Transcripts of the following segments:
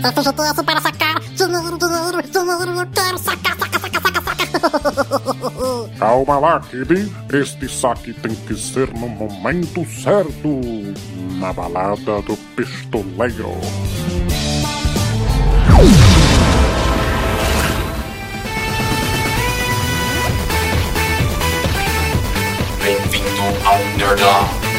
FGTS para sacar dinheiro, dinheiro, dinheiro, eu quero sacar, sacar, sacar, sacar, sacar. Calma lá, Kid. Este saque tem que ser no momento certo. Na balada do pistoleiro. Bem-vindo ao Nerdão.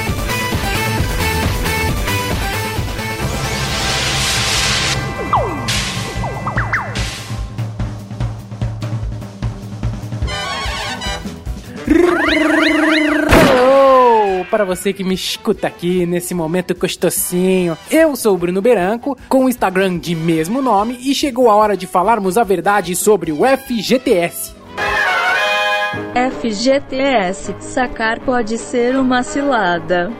Para você que me escuta aqui nesse momento gostosinho, eu sou o Bruno Beranco, com o Instagram de mesmo nome, e chegou a hora de falarmos a verdade sobre o FGTS. FGTS, sacar pode ser uma cilada.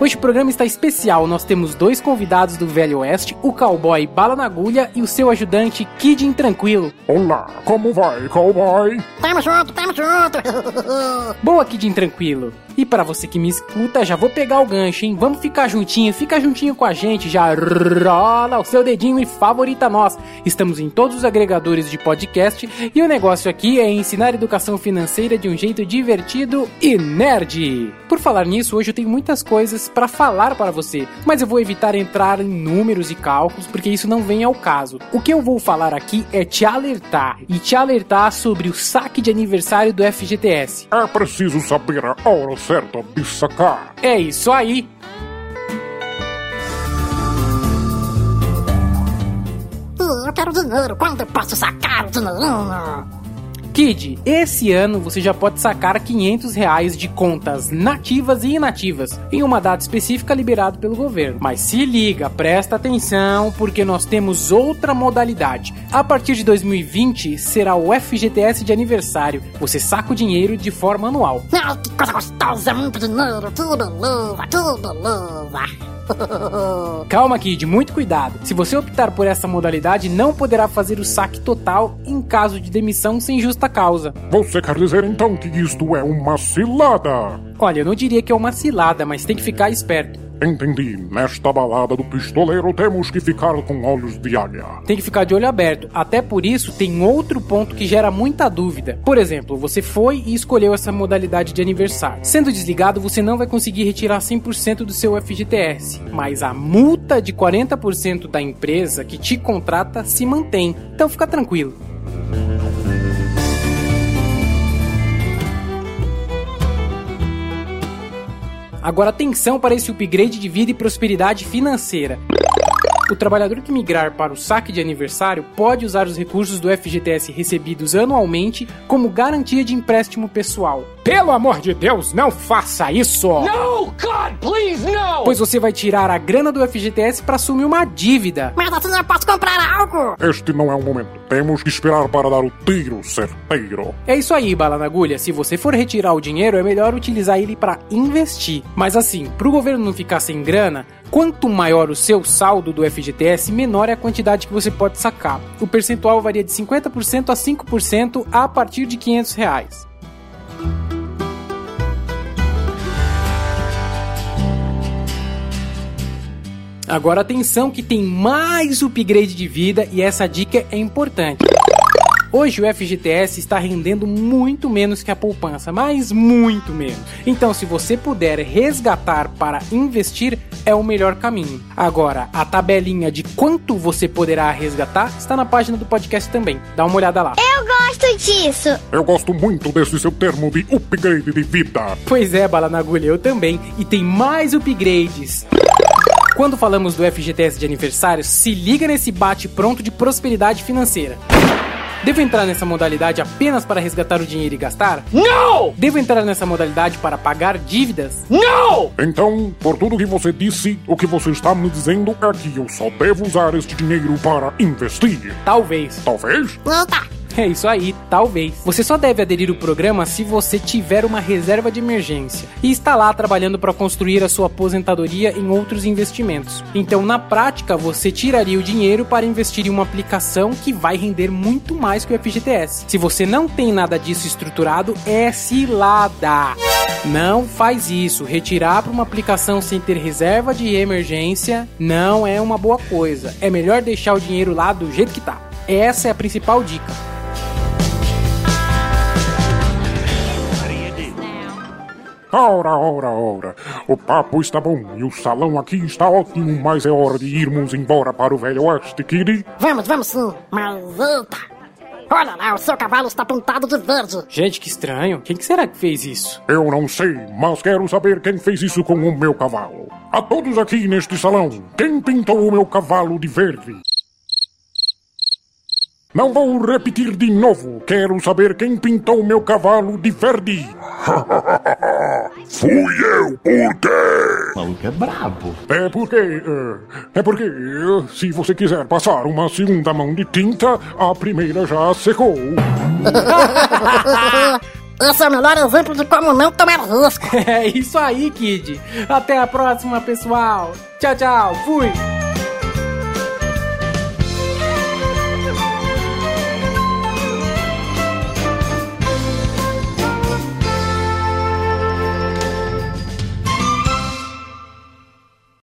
Hoje o programa está especial, nós temos dois convidados do Velho Oeste, o cowboy Bala na Agulha e o seu ajudante Kid Intranquilo. Olá, como vai, cowboy? Tamo junto, tamo junto. Boa, Kid Intranquilo. E para você que me escuta, já vou pegar o gancho, hein? Vamos ficar juntinho, fica juntinho com a gente, já rola o seu dedinho e favorita nós. Estamos em todos os agregadores de podcast e o negócio aqui é ensinar educação financeira de um jeito divertido e nerd. Por falar nisso, hoje eu tenho muitas coisas para falar para você, mas eu vou evitar entrar em números e cálculos porque isso não vem ao caso. O que eu vou falar aqui é te alertar e te alertar sobre o saque de aniversário do FGTS. É preciso saber a hora certa de sacar. É isso aí. Eu quero dinheiro, quando eu posso sacar o dinheirinho? Kid, esse ano você já pode sacar 500 reais de contas nativas e inativas em uma data específica liberado pelo governo. Mas se liga, presta atenção, porque nós temos outra modalidade. A partir de 2020 será o FGTS de aniversário. Você saca o dinheiro de forma anual. Ai, que coisa gostosa, muito dinheiro, tudo luva, tudo luva. Calma, Kid, muito cuidado. Se você optar por essa modalidade, não poderá fazer o saque total em caso de demissão sem justa causa. Você quer dizer então que isto é uma cilada? Olha, eu não diria que é uma cilada, mas tem que ficar esperto. Entendi. Nesta balada do pistoleiro temos que ficar com olhos de águia. Tem que ficar de olho aberto. Até por isso, tem outro ponto que gera muita dúvida. Por exemplo, você foi e escolheu essa modalidade de aniversário. Sendo desligado, você não vai conseguir retirar 100% do seu FGTS, mas a multa de 40% da empresa que te contrata se mantém. Então fica tranquilo. Agora atenção para esse upgrade de vida e prosperidade financeira. O trabalhador que migrar para o saque de aniversário pode usar os recursos do FGTS recebidos anualmente como garantia de empréstimo pessoal. Pelo amor de Deus, não faça isso! No, God, please, no! Pois você vai tirar a grana do FGTS para assumir uma dívida. Mas assim eu posso comprar algo. Este não é o momento. Temos que esperar para dar o tiro certeiro. É isso aí, bala na agulha. Se você for retirar o dinheiro, é melhor utilizar ele para investir. Mas assim, para o governo não ficar sem grana, quanto maior o seu saldo do FGTS, menor é a quantidade que você pode sacar. O percentual varia de 50% a 5% a partir de 500 reais. Agora atenção que tem mais upgrade de vida e essa dica é importante. Hoje o FGTS está rendendo muito menos que a poupança, mas muito menos. Então, se você puder resgatar para investir, é o melhor caminho. Agora, a tabelinha de quanto você poderá resgatar está na página do podcast também. Dá uma olhada lá. Eu gosto disso. Eu gosto muito desse seu termo de upgrade de vida. Pois é, bala na agulha, eu também. E tem mais upgrades. Quando falamos do FGTS de aniversário, se liga nesse bate pronto de prosperidade financeira. Devo entrar nessa modalidade apenas para resgatar o dinheiro e gastar? No! Devo entrar nessa modalidade para pagar dívidas? No! Então, por tudo que você disse, o que você está me dizendo é que eu só devo usar este dinheiro para investir. Talvez. Talvez? Eita, É isso aí, talvez. Você só deve aderir o programa se você tiver uma reserva de emergência e está lá trabalhando para construir a sua aposentadoria em outros investimentos. Então, na prática, você tiraria o dinheiro para investir em uma aplicação que vai render muito mais que o FGTS. Se você não tem nada disso estruturado, é cilada. Não faz isso. Retirar para uma aplicação sem ter reserva de emergência não é uma boa coisa. É melhor deixar o dinheiro lá do jeito que tá. Essa é a principal dica. Ora, ora, ora. O papo está bom e o salão aqui está ótimo, mas é hora de irmos embora para o Velho Oeste, Kid. Vamos, vamos sim. Mas eita. Olha lá, o seu cavalo está pintado de verde. Gente, que estranho. Quem que será que fez isso? Eu não sei, mas quero saber quem fez isso com o meu cavalo. A todos aqui neste salão, quem pintou o meu cavalo de verde? Não vou repetir de novo. Quero saber quem pintou o meu cavalo de verde. Fui eu, por quê? O maluco é brabo. É porque. eh, É porque, eh, se você quiser passar uma segunda mão de tinta, a primeira já secou. Esse é o melhor exemplo de como não tomar risco. É isso aí, Kid. Até a próxima, pessoal. Tchau, tchau. Fui.